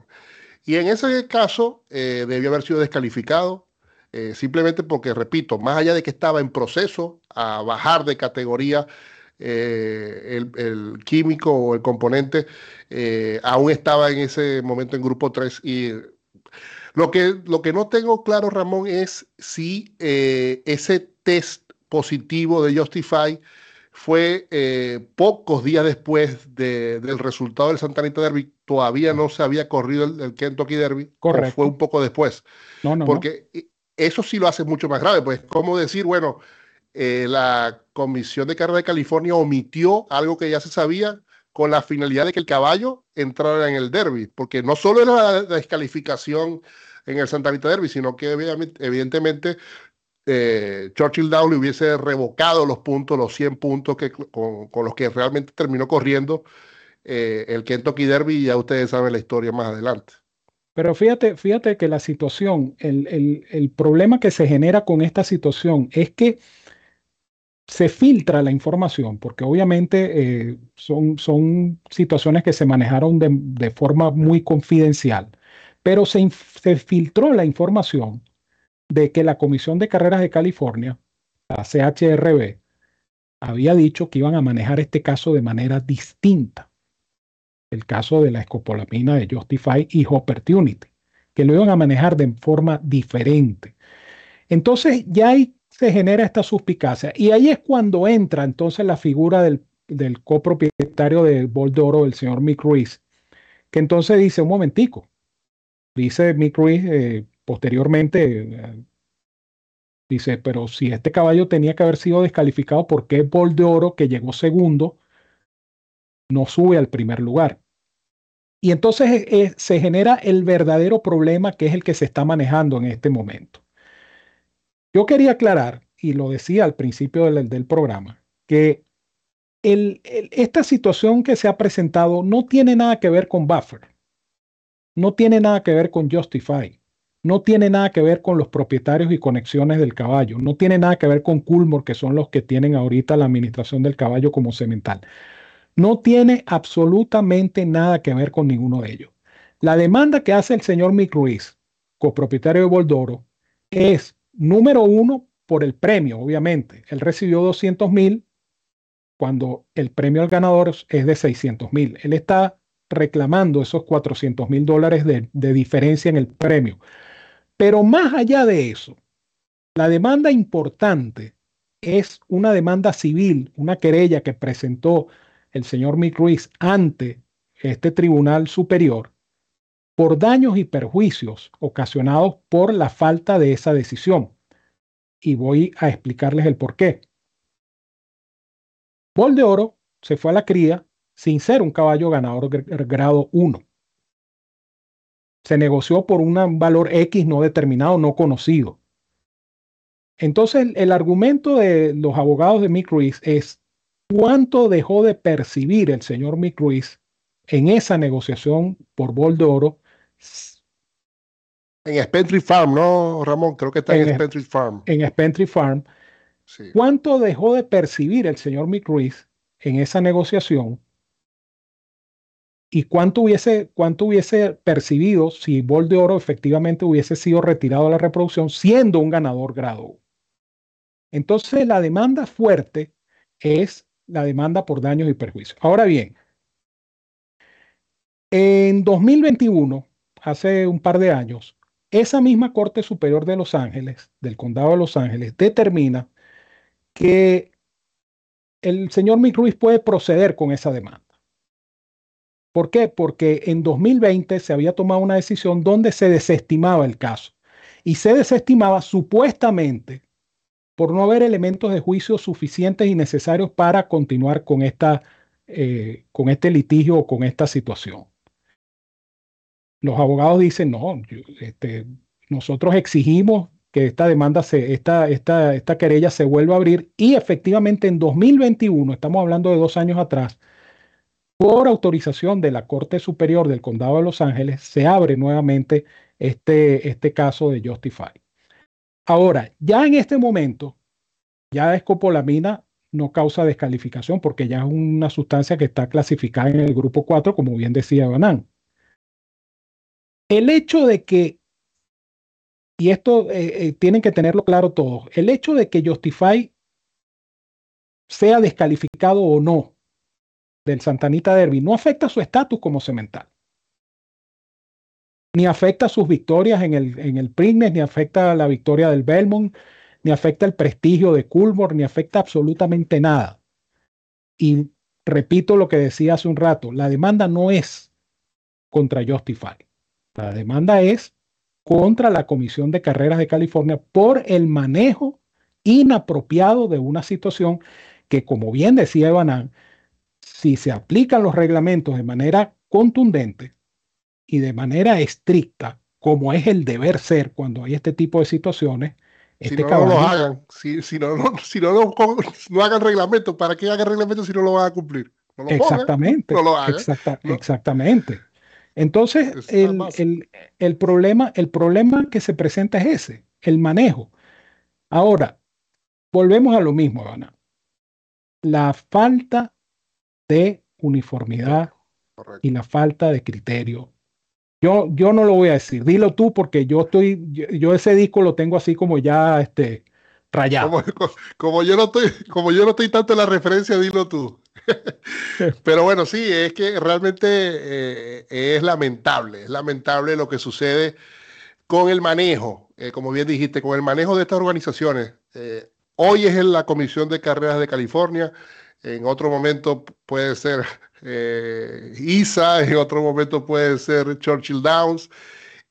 Y en ese caso debió haber sido descalificado, eh, simplemente porque, repito, más allá de que estaba en proceso a bajar de categoría eh, el, químico o el componente, eh, aún estaba en ese momento en grupo 3 y lo que, lo que no tengo claro, Ramón, es si ese test positivo de Justify fue pocos días después del resultado del Santa Anita Derby, todavía no se había corrido el, Kentucky Derby, Correcto. fue un poco después. No, no, porque eso sí lo hace mucho más grave, pues, ¿cómo decir, bueno, eh, la Comisión de Carrera de California omitió algo que ya se sabía con la finalidad de que el caballo entrara en el derby, porque no solo era la descalificación en el Santa Anita Derby, sino que evidentemente eh, Churchill Down le hubiese revocado los puntos, los 100 puntos que, con, los que realmente terminó corriendo eh, el Kentucky Derby, y ya ustedes saben la historia más adelante. Pero fíjate, fíjate que la situación, el, problema que se genera con esta situación es que se filtra la información, porque obviamente eh, son, son situaciones que se manejaron de, forma muy confidencial, pero se, filtró la información de que la Comisión de Carreras de California, la CHRB, había dicho que iban a manejar este caso de manera distinta el caso de la escopolamina de Justify y Opportunity, que lo iban a manejar de forma diferente. Entonces ya ahí se genera esta suspicacia y ahí es cuando entra entonces la figura del, copropietario del Bol de Oro, el señor Mick Ruiz, que entonces dice, un momentico, dice Mick Ruiz eh, posteriormente, eh, Dice, pero si este caballo tenía que haber sido descalificado, ¿por qué Bol de Oro, que llegó segundo, no sube al primer lugar? Y entonces eh, se genera el verdadero problema que es el que se está manejando en este momento. Yo quería aclarar, y lo decía al principio del, programa, que esta situación que se ha presentado no tiene nada que ver con Buffer, no tiene nada que ver con Justify, no tiene nada que ver con los propietarios y conexiones del caballo, no tiene nada que ver con Coolmore, que son los que tienen ahorita la administración del caballo como cemental. No tiene absolutamente nada que ver con ninguno de ellos. La demanda que hace el señor Mick Ruiz, copropietario de Boldoro, es número uno por el premio, obviamente. Él recibió 200 mil cuando el premio al ganador es de 600 mil. Él está reclamando esos 400 mil dólares de, diferencia en el premio. Pero más allá de eso, la demanda importante es una demanda civil, una querella que presentó el señor Mick Ruiz ante este tribunal superior por daños y perjuicios ocasionados por la falta de esa decisión. Y voy a explicarles el por qué. Bol de Oro se fue a la cría sin ser un caballo ganador grado 1. Se negoció por un valor X no determinado, no conocido. Entonces, el, argumento de los abogados de Mick Ruiz es ¿Cuánto dejó de percibir el señor Mick Ruiz en esa negociación por Bol de Oro? En Spentry Farm, ¿no, Ramón? Creo que está en, en Farm. En Spentry Farm. ¿Cuánto dejó de percibir el señor Mick Ruiz en esa negociación? ¿Y cuánto hubiese, cuánto hubiese percibido si Bol de Oro efectivamente hubiese sido retirado de la reproducción siendo un ganador grado? Entonces, la demanda fuerte es la demanda por daños y perjuicios. Ahora bien, en 2021, hace un par de años, esa misma Corte Superior de Los Ángeles, del Condado de Los Ángeles, determina que el señor Mick Ruiz puede proceder con esa demanda. ¿Por qué? Porque en 2020 se había tomado una decisión donde se desestimaba el caso y se desestimaba supuestamente por no haber elementos de juicio suficientes y necesarios para continuar con, esta, eh, con este litigio o con esta situación. Los abogados dicen, no, este, nosotros exigimos que esta demanda, se, esta, esta, esta querella se vuelva a abrir y efectivamente en 2021, estamos hablando de dos años atrás, por autorización de la Corte Superior del Condado de Los Ángeles, se abre nuevamente este, este caso de Justify. Ahora, ya en este momento, ya escopolamina no causa descalificación porque ya es una sustancia que está clasificada en el grupo 4, como bien decía Banán. El hecho de que, y esto eh, eh, tienen que tenerlo claro todos, el hecho de que Justify sea descalificado o no del Santanita Derby no afecta su estatus como cemental ni afecta sus victorias en el, en el ni afecta la victoria del Belmont, ni afecta el prestigio de Coolmore, ni afecta absolutamente nada. Y repito lo que decía hace un rato, la demanda no es contra Justify, la demanda es contra la Comisión de Carreras de California por el manejo inapropiado de una situación que, como bien decía Evanán, si se aplican los reglamentos de manera contundente, y de manera estricta, como es el deber ser cuando hay este tipo de situaciones, este si no, lo hagan, si, si, no, no, si no, no, hagan reglamento, ¿para qué hagan reglamento si no lo van a cumplir? exactamente, exactamente. Entonces, el, el, el, problema, el problema que se presenta es ese, el manejo. Ahora, volvemos a lo mismo, Ana. La falta de uniformidad y la falta de criterio yo, yo no lo voy a decir, dilo tú porque yo estoy, yo, ese disco lo tengo así como ya este, rayado. Como, yo no estoy, como yo no estoy tanto en la referencia, dilo tú. Pero bueno, sí, es que realmente eh, es lamentable, es lamentable lo que sucede con el manejo, eh, como bien dijiste, con el manejo de estas organizaciones. Eh, hoy es en la Comisión de Carreras de California, en otro momento puede ser eh, ISA, en otro momento puede ser Churchill Downs,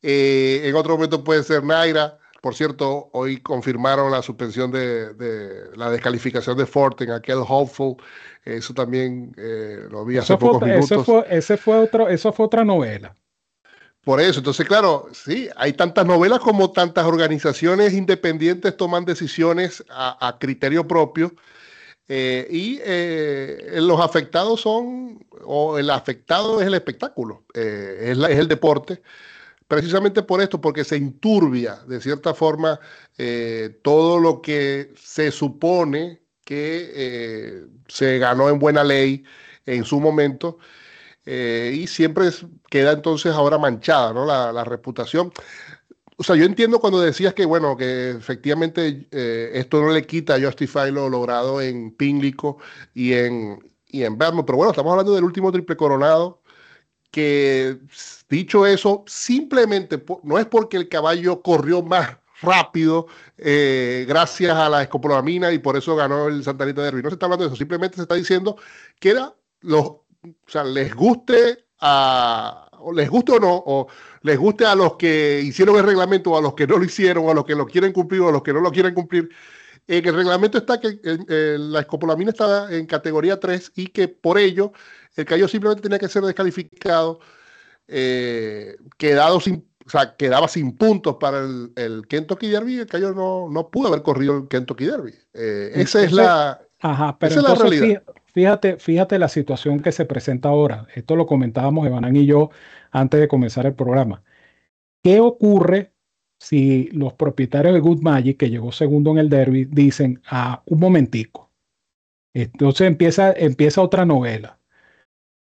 eh, en otro momento puede ser Naira. por cierto, hoy confirmaron la suspensión de, la descalificación de Forte en aquel Hopeful. Eso también eh, lo vi hace pocos minutos. Eso fue, ese fue otro, eso fue otra novela. Por eso, entonces, claro, sí, hay tantas novelas como tantas organizaciones independientes toman decisiones a, criterio propio. Eh, y eh, los afectados son, o el afectado es el espectáculo, es, es el deporte precisamente por esto, porque se inturbia de cierta forma eh, todo lo que se supone que eh, se ganó en buena ley en su momento. Eh, y siempre queda entonces ahora manchada ¿no? la, reputación. O sea, yo entiendo cuando decías que, bueno, que efectivamente esto no le quita a Justify lo logrado en Pínglico y en, y en Vermont, pero bueno, estamos hablando del último triple coronado que dicho eso, simplemente no es porque el caballo corrió más rápido eh, gracias a la escopolamina y por eso ganó el Santa Anita Derby. No se está hablando de eso, simplemente se está diciendo que era los, o sea, les guste a, o les guste o no, o les guste a los que hicieron el reglamento o a los que no lo hicieron, o a los que lo quieren cumplir o a los que no lo quieren cumplir. En el reglamento está que la escopolamina estaba en categoría 3 y que por ello el Cayo simplemente tenía que ser descalificado, eh, quedado sin, o sea, quedaba sin puntos para el, el Kentucky Derby. El Cayo no, no pudo haber corrido el Kentucky Derby. Eh, esa es la, ajá, pero esa es la realidad. Fíjate, fíjate la situación que se presenta ahora. Esto lo comentábamos Evanán y yo antes de comenzar el programa. ¿Qué ocurre si los propietarios de Good Magic, que llegó segundo en el derby, dicen, ah, un momentico? Entonces empieza, empieza otra novela.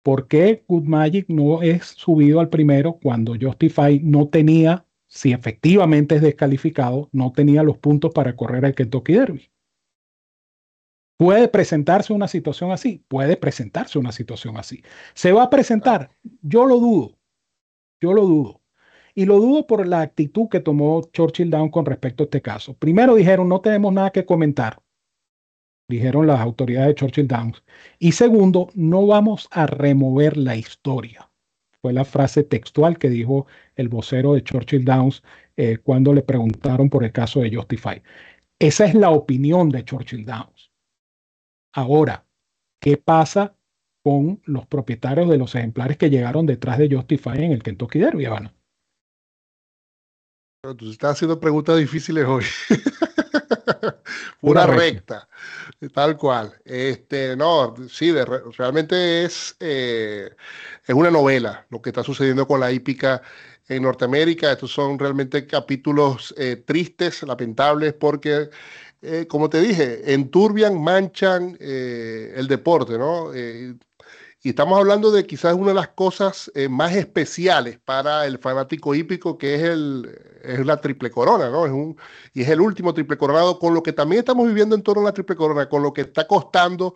¿Por qué Good Magic no es subido al primero cuando Justify no tenía, si efectivamente es descalificado, no tenía los puntos para correr al Kentucky Derby? ¿Puede presentarse una situación así? Puede presentarse una situación así. ¿Se va a presentar? Yo lo dudo. Yo lo dudo. Y lo dudo por la actitud que tomó Churchill Down con respecto a este caso. Primero dijeron, no tenemos nada que comentar dijeron las autoridades de Churchill Downs. Y segundo, no vamos a remover la historia. Fue la frase textual que dijo el vocero de Churchill Downs eh, cuando le preguntaron por el caso de Justify. Esa es la opinión de Churchill Downs. Ahora, ¿qué pasa con los propietarios de los ejemplares que llegaron detrás de Justify en el Kentucky Derby, Habana? Tú estás haciendo preguntas difíciles hoy. Pura recta. tal cual. Este, no, sí, realmente es, eh, es una novela lo que está sucediendo con la hípica en Norteamérica. Estos son realmente capítulos eh, tristes, lamentables, porque, eh, como te dije, enturbian, manchan el deporte, ¿no? Y estamos hablando de quizás una de las cosas eh, más especiales para el fanático hípico, que es, el, es la triple corona, ¿no? Es un, y es el último triple coronado, con lo que también estamos viviendo en torno a la triple corona, con lo que está costando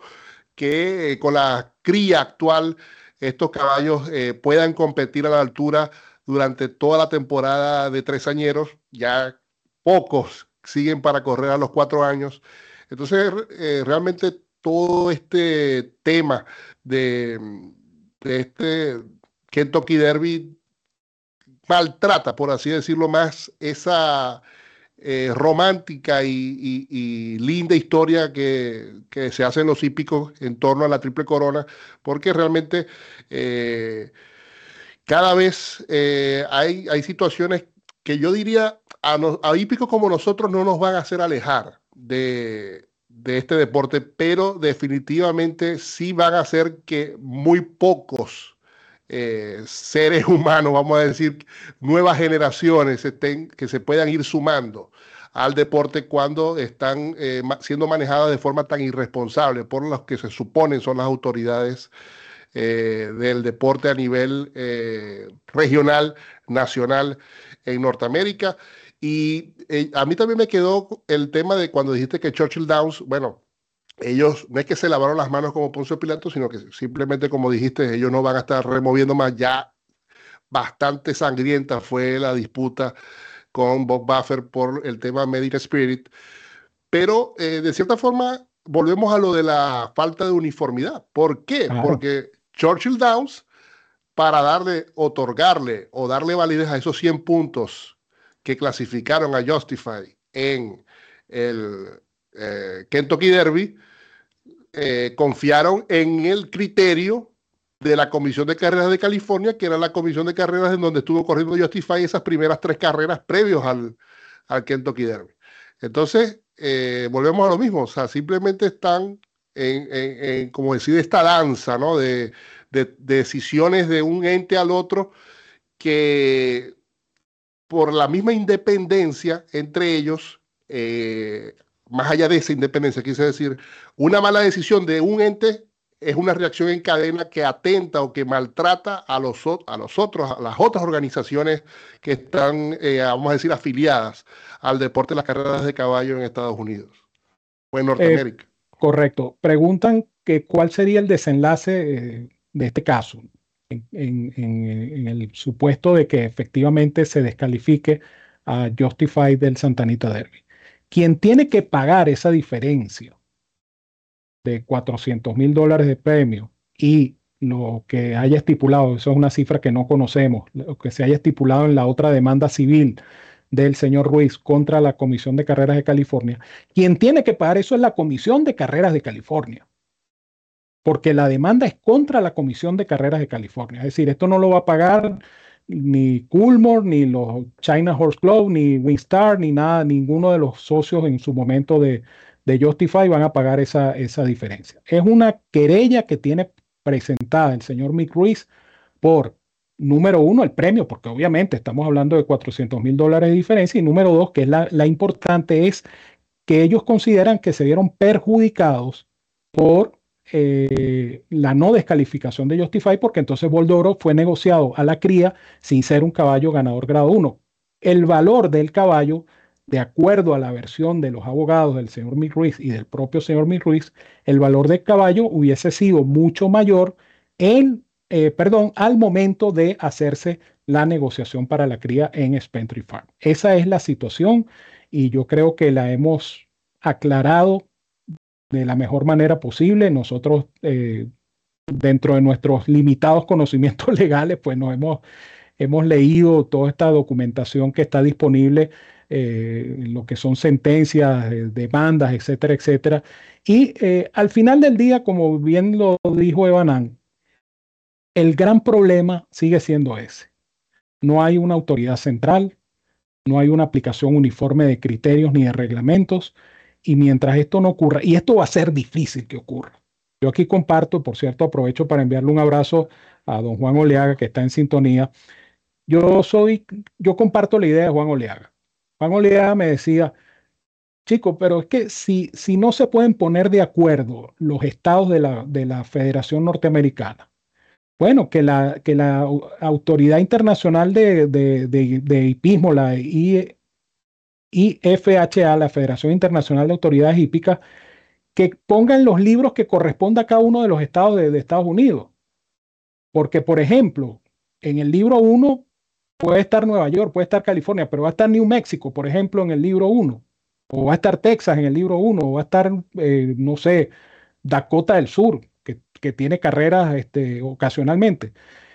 que eh, con la cría actual estos caballos eh, puedan competir a la altura durante toda la temporada de tres añeros. Ya pocos siguen para correr a los cuatro años. Entonces, realmente todo este tema de, este Kentucky Derby maltrata, por así decirlo, más esa eh, romántica y, linda historia que, se hace en los hípicos en torno a la Triple Corona, porque realmente eh, cada vez eh, hay, hay situaciones que yo diría a, hípicos como nosotros no nos van a hacer alejar de, este deporte, pero definitivamente sí van a hacer que muy pocos eh, seres humanos, vamos a decir, nuevas generaciones que se puedan ir sumando al deporte cuando están eh, siendo manejadas de forma tan irresponsable por los que se suponen son las autoridades eh, del deporte a nivel regional, nacional en Norteamérica. Y eh, a mí también me quedó el tema de cuando dijiste que Churchill Downs, bueno, ellos no es que se lavaron las manos como Poncio Pilato, sino que simplemente, como dijiste, ellos no van a estar removiendo más. Ya bastante sangrienta fue la disputa con Bob Buffer por el tema Medical Spirit. Pero eh, de cierta forma, volvemos a lo de la falta de uniformidad. ¿Por qué? Porque Churchill Downs, para darle, otorgarle o darle validez a esos 100 puntos que clasificaron a Justify en el eh, Kentucky Derby, eh, confiaron en el criterio de la Comisión de Carreras de California, que era la comisión de carreras en donde estuvo corriendo Justify esas primeras tres carreras previos al, al Kentucky Derby. Entonces, eh, volvemos a lo mismo, o sea, simplemente están en, como decir, esta danza, ¿no? De, decisiones de un ente al otro que por la misma independencia entre ellos, eh, más allá de esa independencia, quise decir, una mala decisión de un ente es una reacción en cadena que atenta o que maltrata a los, a los otros, a las otras organizaciones que están, eh, vamos a decir, afiliadas al deporte de las carreras de caballo en Estados Unidos o en Norteamérica. Eh, correcto. Preguntan que cuál sería el desenlace de este caso, en, el supuesto de que efectivamente se descalifique a Justify del Santanita Derby. Quien tiene que pagar esa diferencia de 400 mil dólares de premio y lo que haya estipulado, eso es una cifra que no conocemos, lo que se haya estipulado en la otra demanda civil del señor Ruiz contra la Comisión de Carreras de California, quien tiene que pagar eso es la Comisión de Carreras de California, porque la demanda es contra la Comisión de Carreras de California, es decir, esto no lo va a pagar ni Coolmore, ni los China Horse Club, ni Winstar, ni nada, ninguno de los socios en su momento de, Justify van a pagar esa, esa diferencia. Es una querella que tiene presentada el señor Mick Ruiz por, número uno, el premio, porque obviamente estamos hablando de 400 mil dólares de diferencia, y número dos, que es la, la importante, es que ellos consideran que se vieron perjudicados por eh, la no descalificación de Justify, porque entonces Boldoro fue negociado a la cría sin ser un caballo ganador grado 1. El valor del caballo de acuerdo a la versión de los abogados del señor Mick Ruiz y del propio señor Mick Ruiz, el valor del caballo hubiese sido mucho mayor en, eh, perdón, al momento de hacerse la negociación para la cría en Spentry Farm. Esa es la situación y yo creo que la hemos aclarado de la mejor manera posible. Nosotros, eh, dentro de nuestros limitados conocimientos legales, pues nos hemos, hemos leído toda esta documentación que está disponible eh, lo que son sentencias, eh, demandas, etcétera, etcétera. Y al final del día, como bien lo dijo Evanán, el gran problema sigue siendo ese. No hay una autoridad central, no hay una aplicación uniforme de criterios ni de reglamentos, y mientras esto no ocurra, y esto va a ser difícil que ocurra. Yo aquí comparto, por cierto, aprovecho para enviarle un abrazo a don Juan Oleaga, que está en sintonía. Yo soy, yo comparto la idea de Juan Oleaga. Juan Oleaga me decía, chico, pero es que si, si no se pueden poner de acuerdo los estados de la, de la Federación Norteamericana, bueno, que la, que la Autoridad Internacional de, de, de, Hipismo, la IFHA, la Federación Internacional de Autoridades Hípicas, que pongan los libros que corresponda a cada uno de los estados de, Estados Unidos. Porque, por ejemplo, en el libro 1 Puede estar Nueva York, puede estar California, pero va a estar New Mexico, por ejemplo, en el libro 1, o va a estar Texas en el libro 1, o va a estar, eh, no sé, Dakota del Sur, que, que tiene carreras este, ocasionalmente.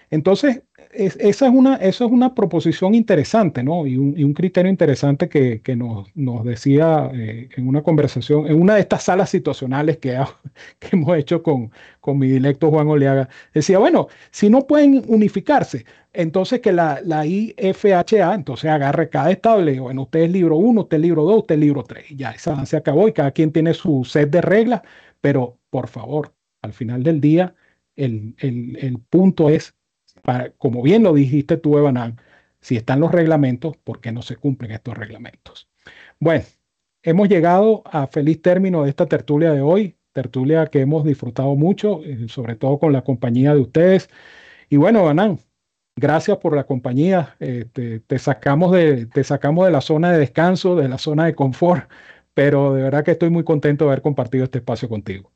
Entonces, esa, es una, eso es una proposición interesante, ¿no? Y un, criterio interesante que, nos, decía eh, en una conversación, en una de estas salas situacionales que, hemos hecho con, con mi directo Juan Oleaga. Decía, bueno, si no pueden unificarse, entonces que la, la IFHA entonces agarre cada estado y le bueno, usted es libro 1, usted es libro 2, usted es libro 3. Y ya, esa se acabó y cada quien tiene su set de reglas, pero por favor, al final del día, el, el, el punto es como bien lo dijiste tú, Evanán, si están los reglamentos, ¿por qué no se cumplen estos reglamentos? Bueno, hemos llegado a feliz término de esta tertulia de hoy, tertulia que hemos disfrutado mucho, eh, sobre todo con la compañía de ustedes. Y bueno, Evanán, gracias por la compañía. Eh, te, sacamos de, te sacamos de la zona de descanso, de la zona de confort, pero de verdad que estoy muy contento de haber compartido este espacio contigo.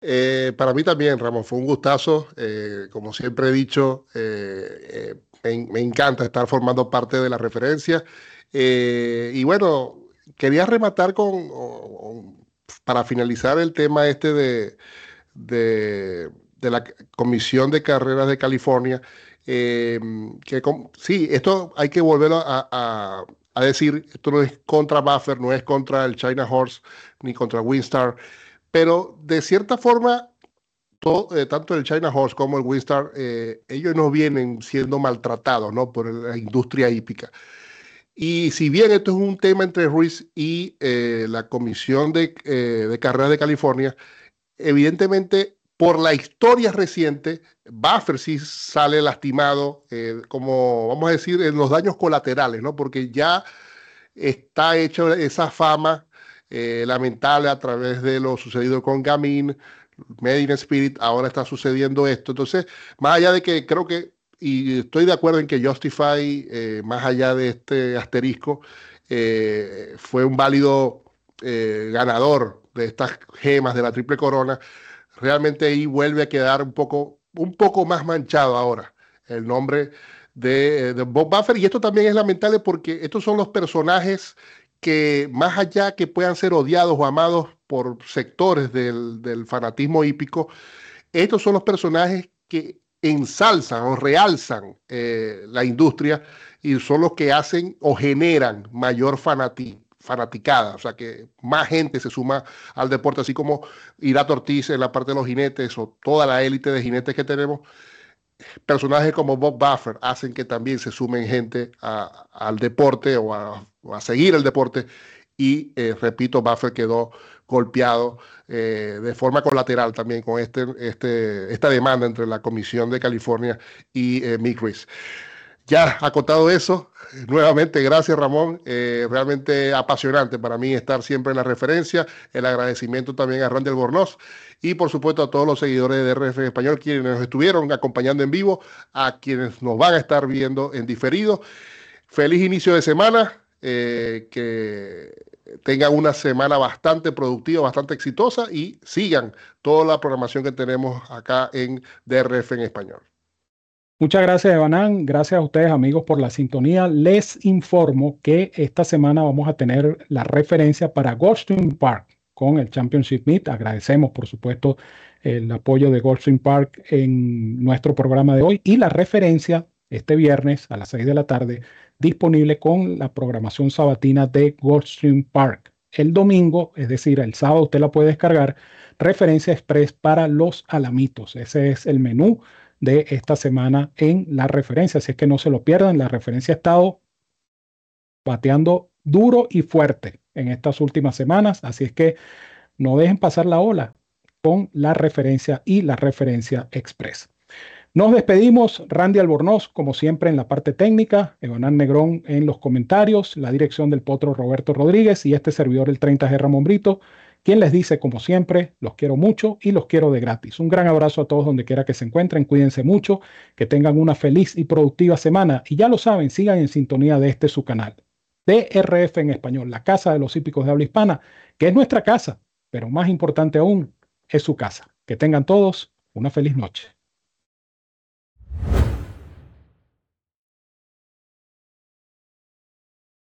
Eh, para mí también, Ramón, fue un gustazo. Eh, como siempre he dicho, eh, me, encanta estar formando parte de la referencia. y bueno, quería rematar con, para finalizar el tema este de, de, la Comisión de Carreras de California, que sí, esto hay que volverlo a, a, decir, esto no es contra Buffer, no es contra el China Horse, ni contra Winstar, pero de cierta forma eh, tanto el China Horse como el Winstar, eh, ellos no vienen siendo maltratados por la industria hípica. Y si bien esto es un tema entre Ruiz y eh, la Comisión de, de Carreras de California, evidentemente por la historia reciente, Buffer sí sale lastimado, como vamos a decir, en los daños colaterales, ¿no? porque ya está hecha esa fama lamentable a través de lo sucedido con Gamin, Made Spirit, ahora está sucediendo esto. Entonces, más allá de que creo que, y estoy de acuerdo en que Justify, eh, más allá de este asterisco, eh, fue un válido eh, ganador de estas gemas de la triple corona, realmente ahí vuelve a quedar un poco, un poco más manchado ahora el nombre de, de Bob Buffer. Y esto también es lamentable porque estos son los personajes que más allá que puedan ser odiados o amados por sectores del, fanatismo hípico, estos son los personajes que ensalzan o realzan eh, la industria y son los que hacen o generan mayor fanaticada, o sea que más gente se suma al deporte, así como Irato Ortiz en la parte de los jinetes o toda la élite de jinetes que tenemos, personajes como Bob Buffer hacen que también se sumen gente al deporte o a, seguir el deporte. Y eh, repito, Buffer quedó golpeado eh, de forma colateral también con este, este, esta demanda entre la Comisión de California y eh, Ya acotado eso, nuevamente gracias Ramón, eh, realmente apasionante para mí estar siempre en la referencia, el agradecimiento también a Randy Albornoz y por supuesto a todos los seguidores de RF Español quienes nos estuvieron acompañando en vivo, a quienes nos van a estar viendo en diferido. Feliz inicio de semana, eh, que tengan una semana bastante productiva, bastante exitosa y sigan toda la programación que tenemos acá en DRF en español. Muchas gracias, Evanán. Gracias a ustedes, amigos, por la sintonía. Les informo que esta semana vamos a tener la referencia para Goldstream Park con el Championship Meet. Agradecemos, por supuesto, el apoyo de Goldstream Park en nuestro programa de hoy y la referencia este viernes a las 6 de la tarde disponible con la programación sabatina de Goldstream Park. El domingo, es decir, el sábado, usted la puede descargar. Referencia express para los alamitos. Ese es el menú de esta semana en la referencia. Así es que no se lo pierdan. La referencia ha estado bateando duro y fuerte en estas últimas semanas. Así es que no dejen pasar la ola con la referencia y la referencia express. Nos despedimos, Randy Albornoz, como siempre en la parte técnica, Evanán Negrón en los comentarios, la dirección del potro Roberto Rodríguez y este servidor el 30G Ramón Brito, quien les dice, como siempre, los quiero mucho y los quiero de gratis. Un gran abrazo a todos donde quiera que se encuentren, cuídense mucho, que tengan una feliz y productiva semana y ya lo saben, sigan en sintonía de este su canal, DRF en español, la Casa de los Hípicos de Habla Hispana, que es nuestra casa, pero más importante aún, es su casa. Que tengan todos una feliz noche.